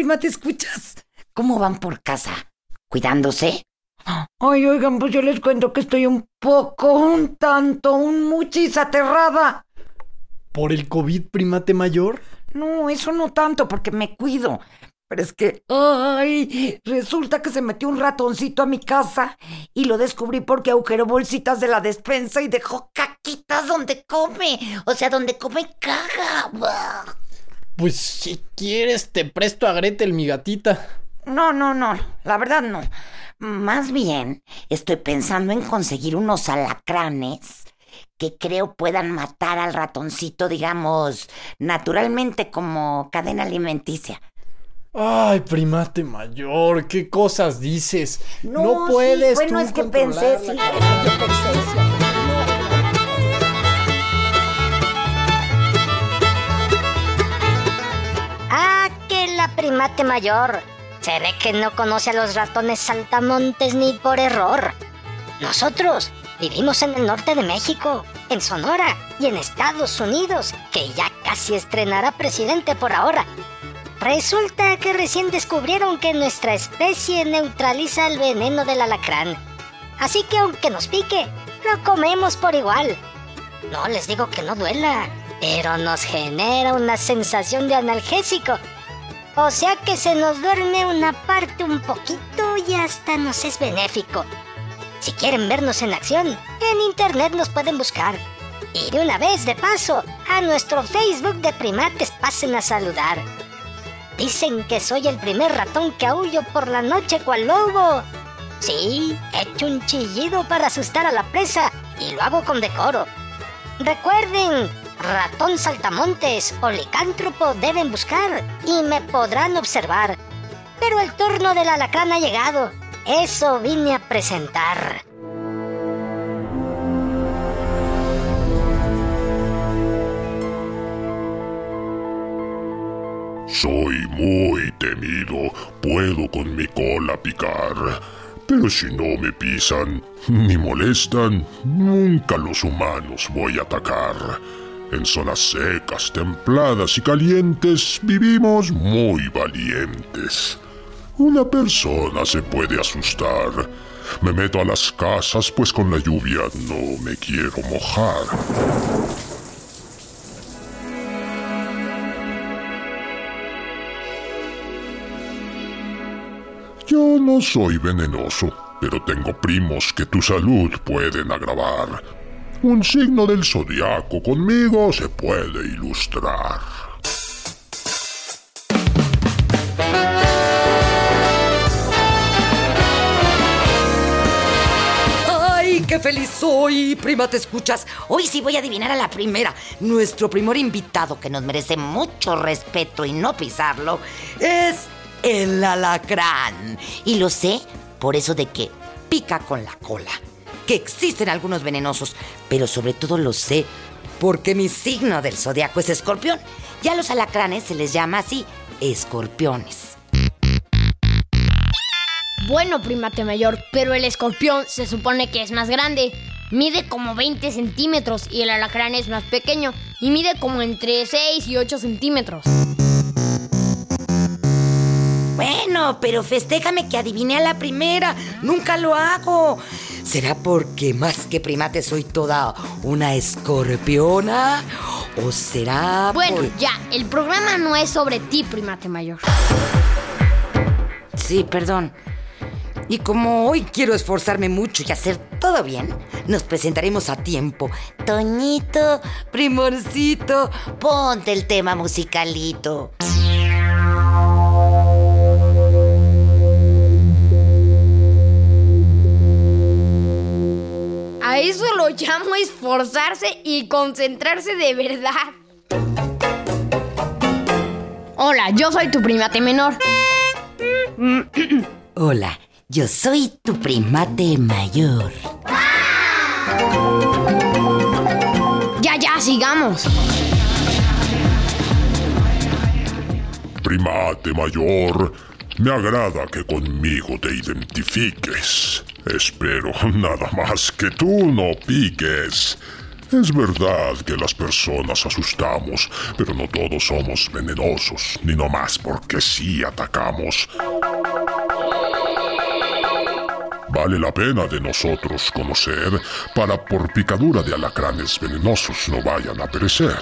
Prima, ¿te escuchas? ¿Cómo van por casa? ¿Cuidándose? Ay, oigan, pues yo les cuento que estoy un poco, un tanto, un muchis aterrada. ¿Por el COVID primate mayor? No, eso no tanto, porque me cuido. Pero es que, ay, resulta que se metió un ratoncito a mi casa y lo descubrí porque agujeró bolsitas de la despensa y dejó caquitas donde come. O sea, donde come caga. Pues si quieres te presto a Gretel, mi gatita. No, no, no, la verdad no. Más bien, estoy pensando en conseguir unos alacranes que creo puedan matar al ratoncito, digamos, naturalmente como cadena alimenticia. Ay, primate mayor, ¿qué cosas dices? No, puedes. Bueno, tú es que pensé, sí, yo pensé, sí. Primate mayor. Se ve que no conoce a los ratones saltamontes ni por error. Nosotros vivimos en el norte de México, en Sonora y en Estados Unidos, que ya casi estrenará presidente por ahora. Resulta que recién descubrieron que nuestra especie neutraliza el veneno del alacrán. Así que aunque nos pique, lo comemos por igual. No les digo que no duela, pero nos genera una sensación de analgésico. O sea que se nos duerme una parte un poquito y hasta nos es benéfico. Si quieren vernos en acción, en internet nos pueden buscar. Y de una vez de paso, a nuestro Facebook de primates pasen a saludar. Dicen que soy el primer ratón que aullo por la noche cual lobo. Sí, echo un chillido para asustar a la presa y lo hago con decoro. Recuerden, ratón saltamontes o licántropo deben buscar y me podrán observar. Pero el turno del alacrán ha llegado. Eso vine a presentar. Soy muy temido, puedo con mi cola picar. Pero si no me pisan ni molestan, nunca los humanos voy a atacar. En zonas secas, templadas y calientes vivimos muy valientes. Una persona se puede asustar. Me meto a las casas pues con la lluvia no me quiero mojar. Yo no soy venenoso, pero tengo primos que tu salud pueden agravar. Un signo del zodiaco conmigo se puede ilustrar. ¡Ay, qué feliz soy! Prima, ¿te escuchas? Hoy sí voy a adivinar a la primera. Nuestro primer invitado, que nos merece mucho respeto y no pisarlo, es el alacrán. Y lo sé por eso de que pica con la cola. Que existen algunos venenosos, pero sobre todo lo sé porque mi signo del zodiaco es escorpión. Y a los alacranes se les llama así, escorpiones. Bueno, primate mayor, pero el escorpión se supone que es más grande. Mide como 20 centímetros y el alacrán es más pequeño y mide como entre 6 y 8 centímetros. Bueno, pero festéjame que adiviné a la primera. Nunca lo hago. ¿Será porque más que primate soy toda una escorpiona? ¿O será Bueno, por- ya, el programa no es sobre ti, primate mayor. Sí, perdón. Y como hoy quiero esforzarme mucho y hacer todo bien, nos presentaremos a tiempo. Toñito, primorcito, ponte el tema musicalito. A eso lo llamo esforzarse y concentrarse de verdad. Hola, yo soy tu primate menor. Hola, yo soy tu primate mayor. Ya, ya, sigamos. Primate mayor, me agrada que conmigo te identifiques. Espero nada más que tú no piques. Es verdad que las personas asustamos, pero no todos somos venenosos, ni nomás porque sí atacamos. Vale la pena de nosotros conocer para por picadura de alacranes venenosos no vayan a perecer.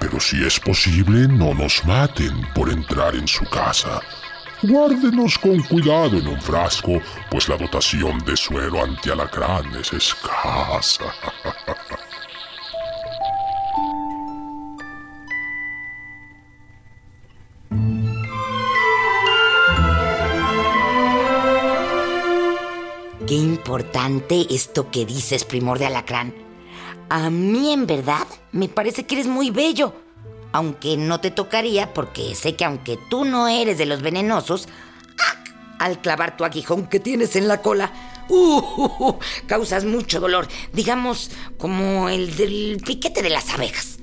Pero si es posible, no nos maten por entrar en su casa. Guárdenos con cuidado en un frasco, pues la dotación de suero antialacrán es escasa. Qué importante esto que dices, primor de alacrán. A mí en verdad me parece que eres muy bello. Aunque no te tocaría porque sé que aunque tú no eres de los venenosos, ¡ac! al clavar tu aguijón que tienes en la cola, ¡uh! causas mucho dolor. Digamos como el del piquete de las abejas.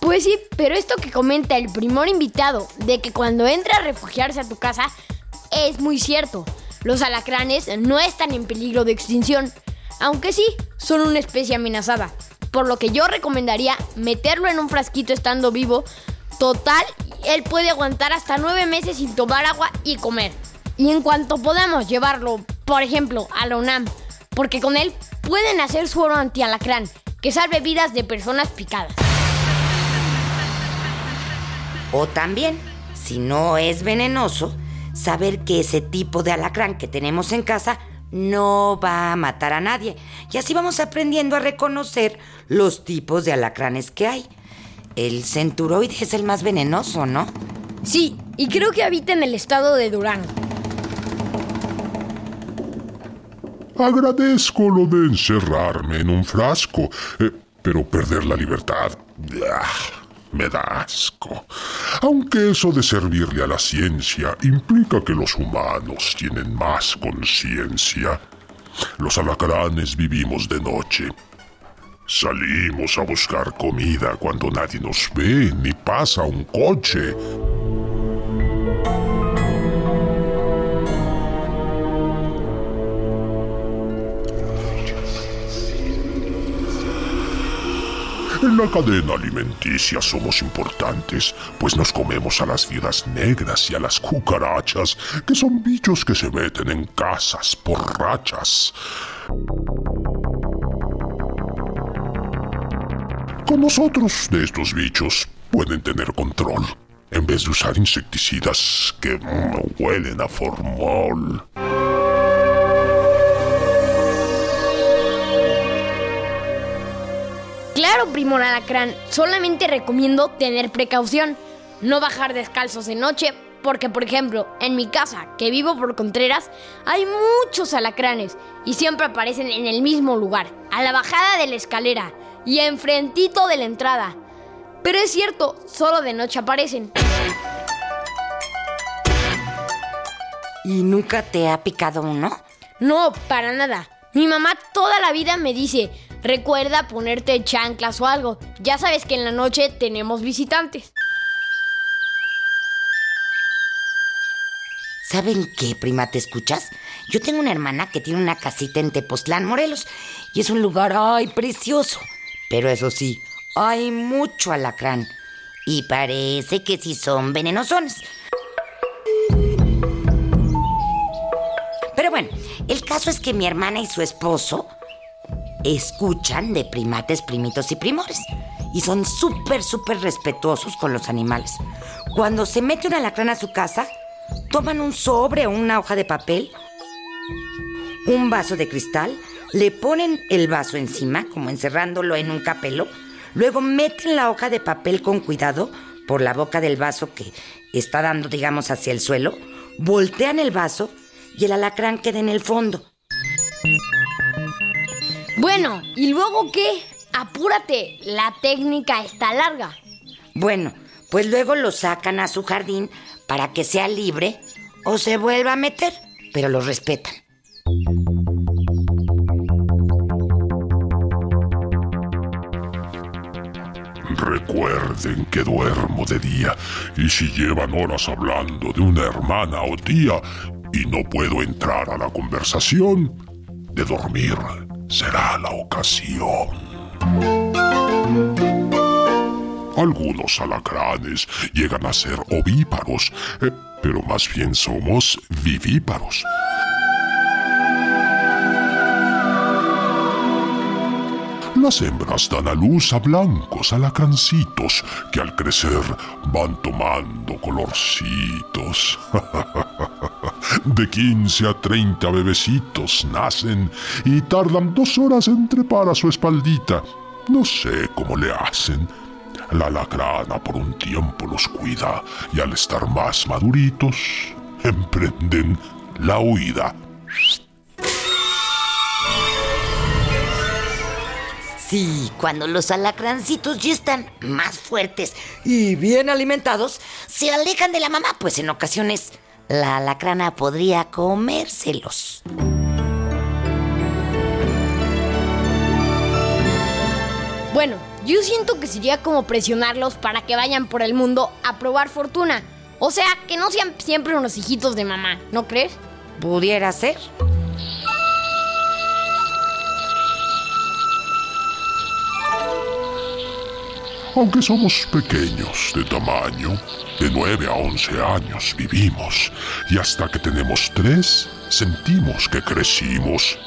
Pues sí, pero esto que comenta el primor invitado de que cuando entra a refugiarse a tu casa es muy cierto. Los alacranes no están en peligro de extinción, aunque sí son una especie amenazada. Por lo que yo recomendaría meterlo en un frasquito estando vivo. Total, él puede aguantar hasta nueve meses sin tomar agua y comer. Y en cuanto podamos llevarlo, por ejemplo, a la UNAM, porque con él pueden hacer suero anti-alacrán, que salve vidas de personas picadas. O también, si no es venenoso, saber que ese tipo de alacrán que tenemos en casa no va a matar a nadie. Y así vamos aprendiendo a reconocer los tipos de alacranes que hay. El centuroide es el más venenoso, ¿no? Sí, y creo que habita en el estado de Durango. Agradezco lo de encerrarme en un frasco, eh, pero perder la libertad ah, me da asco. Aunque eso de servirle a la ciencia implica que los humanos tienen más conciencia. Los alacranes vivimos de noche. Salimos a buscar comida cuando nadie nos ve ni pasa un coche. En la cadena alimenticia somos importantes, pues nos comemos a las viudas negras y a las cucarachas, que son bichos que se meten en casas por rachas. Con nosotros de estos bichos pueden tener control, en vez de usar insecticidas que huelen a formol. Claro, primor alacrán, solamente recomiendo tener precaución, no bajar descalzos de noche, porque por ejemplo, en mi casa, que vivo por Contreras, hay muchos alacranes y siempre aparecen en el mismo lugar, a la bajada de la escalera y enfrentito de la entrada. Pero es cierto, solo de noche aparecen. ¿Y nunca te ha picado uno? No, para nada. Mi mamá toda la vida me dice, recuerda ponerte chanclas o algo. Ya sabes que en la noche tenemos visitantes. ¿Saben qué, prima, te escuchas? Yo tengo una hermana que tiene una casita en Tepoztlán, Morelos, y es un lugar, ay, precioso. Pero eso sí, hay mucho alacrán. Y parece que sí son venenosones. Pero bueno, el caso es que mi hermana y su esposo escuchan de primates, primitos y primores. Y son súper, súper respetuosos con los animales. Cuando se mete un alacrán a su casa, toman un sobre o una hoja de papel, un vaso de cristal, le ponen el vaso encima, como encerrándolo en un capelo, luego meten la hoja de papel con cuidado por la boca del vaso que está dando, digamos, hacia el suelo, voltean el vaso y el alacrán queda en el fondo. Bueno, ¿y luego qué? Apúrate, la técnica está larga. Bueno, pues luego lo sacan a su jardín para que sea libre o se vuelva a meter, pero lo respetan. Recuerden que duermo de día y si llevan horas hablando de una hermana o tía y no puedo entrar a la conversación, de dormir será la ocasión. Algunos alacranes llegan a ser ovíparos, eh, pero más bien somos vivíparos. Las hembras dan a luz a blancos alacrancitos que al crecer van tomando colorcitos. De 15 a 30 bebecitos nacen y tardan dos horas en trepar a su espaldita. No sé cómo le hacen. La alacrana por un tiempo los cuida y al estar más maduritos emprenden la huida. Sí, cuando los alacrancitos ya están más fuertes y bien alimentados, se alejan de la mamá, pues en ocasiones la alacrana podría comérselos. Bueno, yo siento que sería como presionarlos para que vayan por el mundo a probar fortuna. O sea, que no sean siempre unos hijitos de mamá, ¿no crees? Pudiera ser. Aunque somos pequeños de tamaño, de 9 a 11 años vivimos y hasta que tenemos 3 sentimos que crecimos.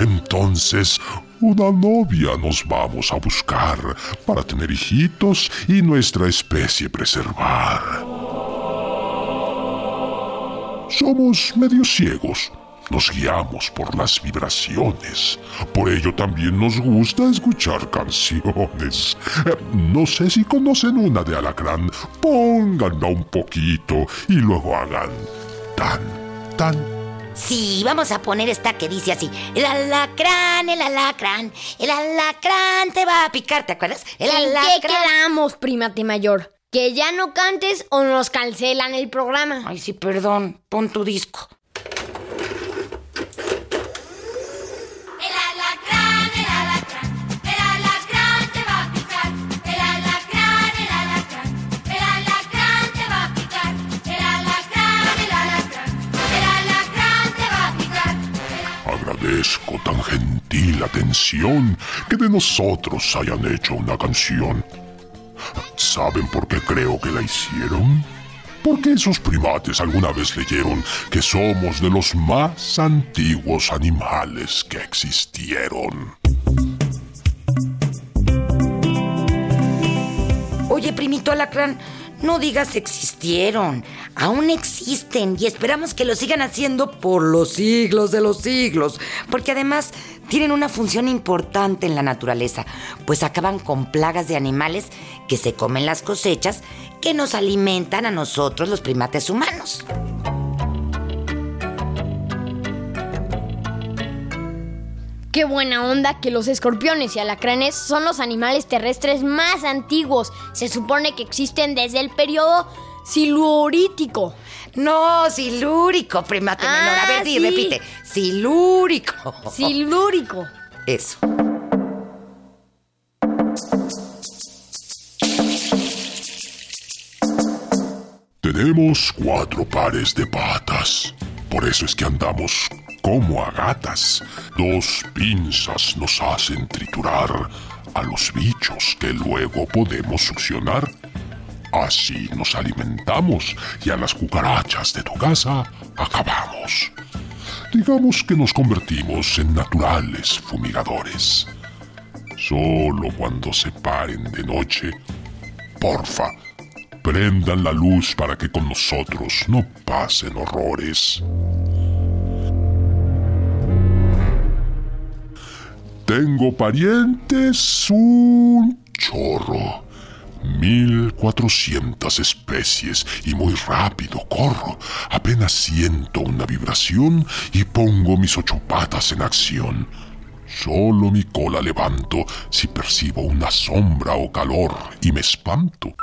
Entonces, una novia nos vamos a buscar para tener hijitos y nuestra especie preservar. Somos medio ciegos. Nos guiamos por las vibraciones. Por ello también nos gusta escuchar canciones. No sé si conocen una de Alacrán. Pónganla un poquito y luego hagan tan, tan. Sí, vamos a poner esta que dice así. El alacrán, el alacrán, el alacrán te va a picar, ¿te acuerdas? El ¿En qué alacrán. quedamos, primate mayor? ¿Que ya no cantes o nos cancelan el programa? Ay, sí, perdón. Pon tu disco. El alacrán, el alacrán, el alacrán te va a picar. El alacrán, el alacrán, el alacrán te va a picar. El alacrán, el alacrán, el alacrán te va a picar. Agradezco tan gentil atención que de nosotros hayan hecho una canción. ¿Saben por qué creo que la hicieron? Porque esos primates alguna vez leyeron que somos de los más antiguos animales que existieron. Oye, primito alacrán, no digas existieron. Aún existen y esperamos que lo sigan haciendo por los siglos de los siglos. Porque además tienen una función importante en la naturaleza, pues acaban con plagas de animales que se comen las cosechas que nos alimentan a nosotros los primates humanos. Qué buena onda que los escorpiones y alacranes son los animales terrestres más antiguos. Se supone que existen desde el periodo silurítico. No, silúrico, primate Ah, menor. A ver, di, sí. repite. Silúrico. Silúrico. Eso. Tenemos cuatro pares de patas. Por eso es que andamos como a gatas. Dos pinzas nos hacen triturar a los bichos que luego podemos succionar. Así nos alimentamos y a las cucarachas de tu casa acabamos. Digamos que nos convertimos en naturales fumigadores. Solo cuando se paren de noche, porfa, prendan la luz para que con nosotros no pasen horrores. Tengo parientes un chorro. 1400 especies y muy rápido corro. Apenas siento una vibración y pongo mis ocho patas en acción. Solo mi cola levanto si percibo una sombra o calor y me espanto.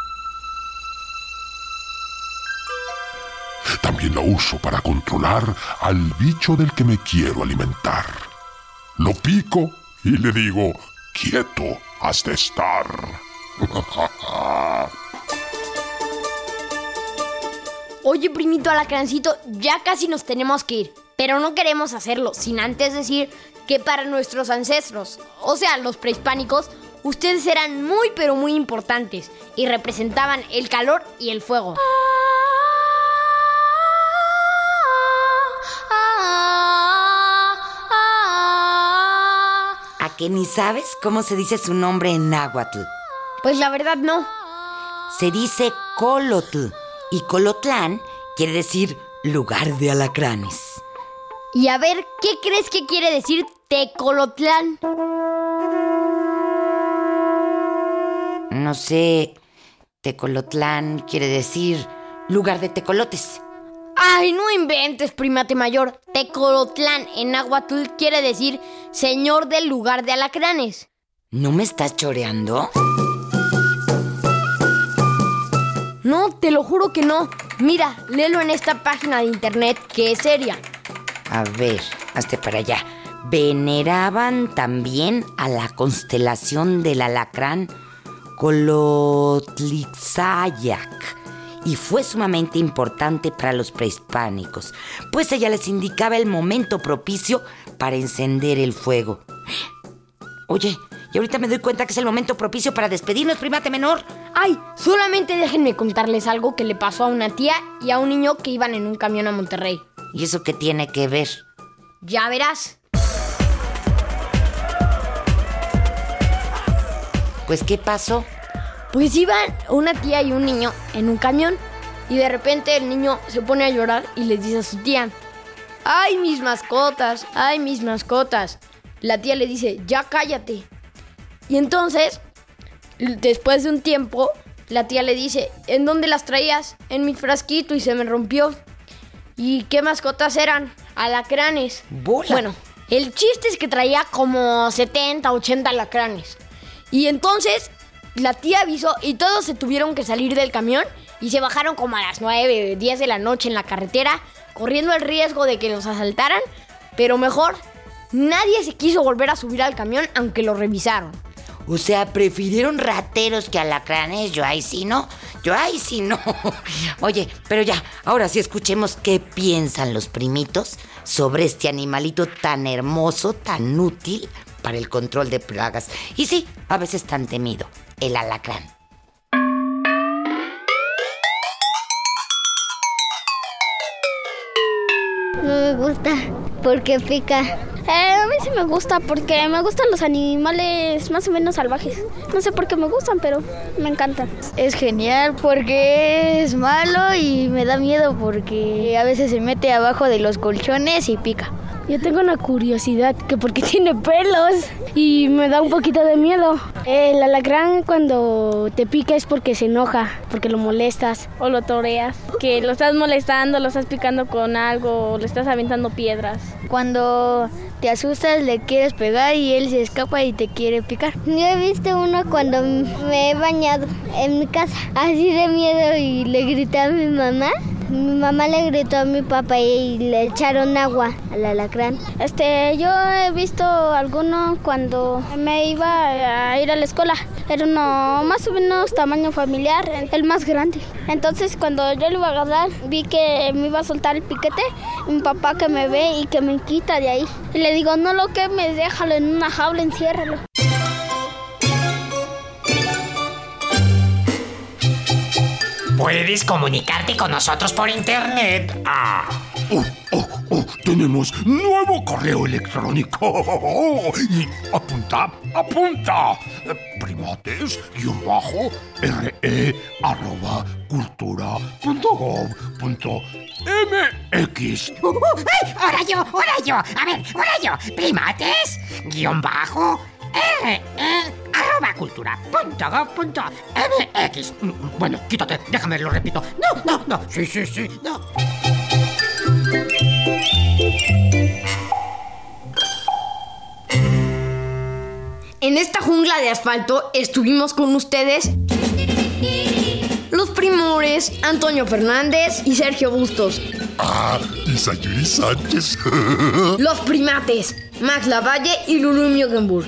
También la uso para controlar al bicho del que me quiero alimentar. Lo pico y le digo, quieto, has de estar. Oye, primito alacrancito, ya casi nos tenemos que ir. Pero no queremos hacerlo sin antes decir que para nuestros ancestros, o sea, los prehispánicos, ustedes eran muy pero muy importantes y representaban el calor y el fuego. Que ni sabes cómo se dice su nombre en náhuatl? Pues la verdad no. Se dice Colotl y Colotlán quiere decir lugar de alacranes. Y a ver, ¿qué crees que quiere decir Tecolotlán? No sé, Tecolotlán quiere decir lugar de tecolotes. Ay, no inventes, primate mayor. Tecolotlán en náhuatl quiere decir señor del lugar de alacranes. ¿No me estás choreando? No, te lo juro que no. Mira, léelo en esta página de internet que es seria. A ver, hazte para allá. Veneraban también a la constelación del alacrán Colotlizayac y fue sumamente importante para los prehispánicos, pues ella les indicaba el momento propicio para encender el fuego. Oye, y ahorita me doy cuenta que es el momento propicio para despedirnos, primate menor. Ay, solamente déjenme contarles algo que le pasó a una tía y a un niño que iban en un camión a Monterrey. ¿Y eso qué tiene que ver? Ya verás. Pues, ¿qué pasó? Pues iban una tía y un niño en un camión y de repente el niño se pone a llorar y les dice a su tía, ¡ay mis mascotas! ¡ay mis mascotas! La tía le dice, ya cállate. Y entonces, después de un tiempo, la tía le dice, ¿en dónde las traías? En mi frasquito y se me rompió. ¿Y qué mascotas eran? Alacranes. Bola. Bueno, el chiste es que traía como 70, 80 alacranes. Y entonces la tía avisó y todos se tuvieron que salir del camión y se bajaron como a las 9, 10 de la noche en la carretera, corriendo el riesgo de que los asaltaran, pero mejor, nadie se quiso volver a subir al camión aunque lo revisaron. O sea, prefirieron rateros que alacranes. Yo ahí sí no. Yo ahí sí no. Oye, pero ya, ahora sí escuchemos qué piensan los primitos sobre este animalito tan hermoso, tan útil para el control de plagas. Y sí, a veces tan temido, el alacrán. No me gusta porque pica. Eh, a mí sí me gusta porque me gustan los animales más o menos salvajes. No sé por qué me gustan, pero me encantan. Es genial porque es malo y me da miedo porque a veces se mete abajo de los colchones y pica. Yo tengo una curiosidad que porque tiene pelos y me da un poquito de miedo. El alacrán cuando te pica es porque se enoja, porque lo molestas o lo toreas, que lo estás molestando, lo estás picando con algo, o le estás aventando piedras. Cuando te asustas le quieres pegar y él se escapa y te quiere picar. Yo he visto uno cuando me he bañado en mi casa, así de miedo y le grité a mi mamá. Mi mamá le gritó a mi papá y le echaron agua al alacrán. Este, yo he visto alguno cuando me iba a ir a la escuela. Era uno más o menos tamaño familiar, el más grande. Entonces cuando yo le iba a agarrar, vi que me iba a soltar el piquete. Mi papá que me ve y que me quita de ahí. Y le digo, no lo quemes, déjalo en una jaula, enciérralo. Puedes comunicarte con nosotros por internet. Ah, oh, oh, oh, tenemos nuevo correo electrónico. Y apunta, apunta. Primates, guion bajo, re, arroba, cultura, punto gov, punto mx. Uh, uh, ¡Ay! ¡Ahora yo! ¡Ahora yo! A ver, ahora yo. Primates, guion bajo, R, E, arroba, arroba cultura punto gov punto mx. Mm, Bueno, quítate, déjame, lo repito. No, no, no, sí, sí, sí, no. En esta jungla de asfalto estuvimos con ustedes los primores Antonio Fernández y Sergio Bustos. Ah, y Sayuri Sánchez. Los primates Max Lavalle y Lulu Miogenburg.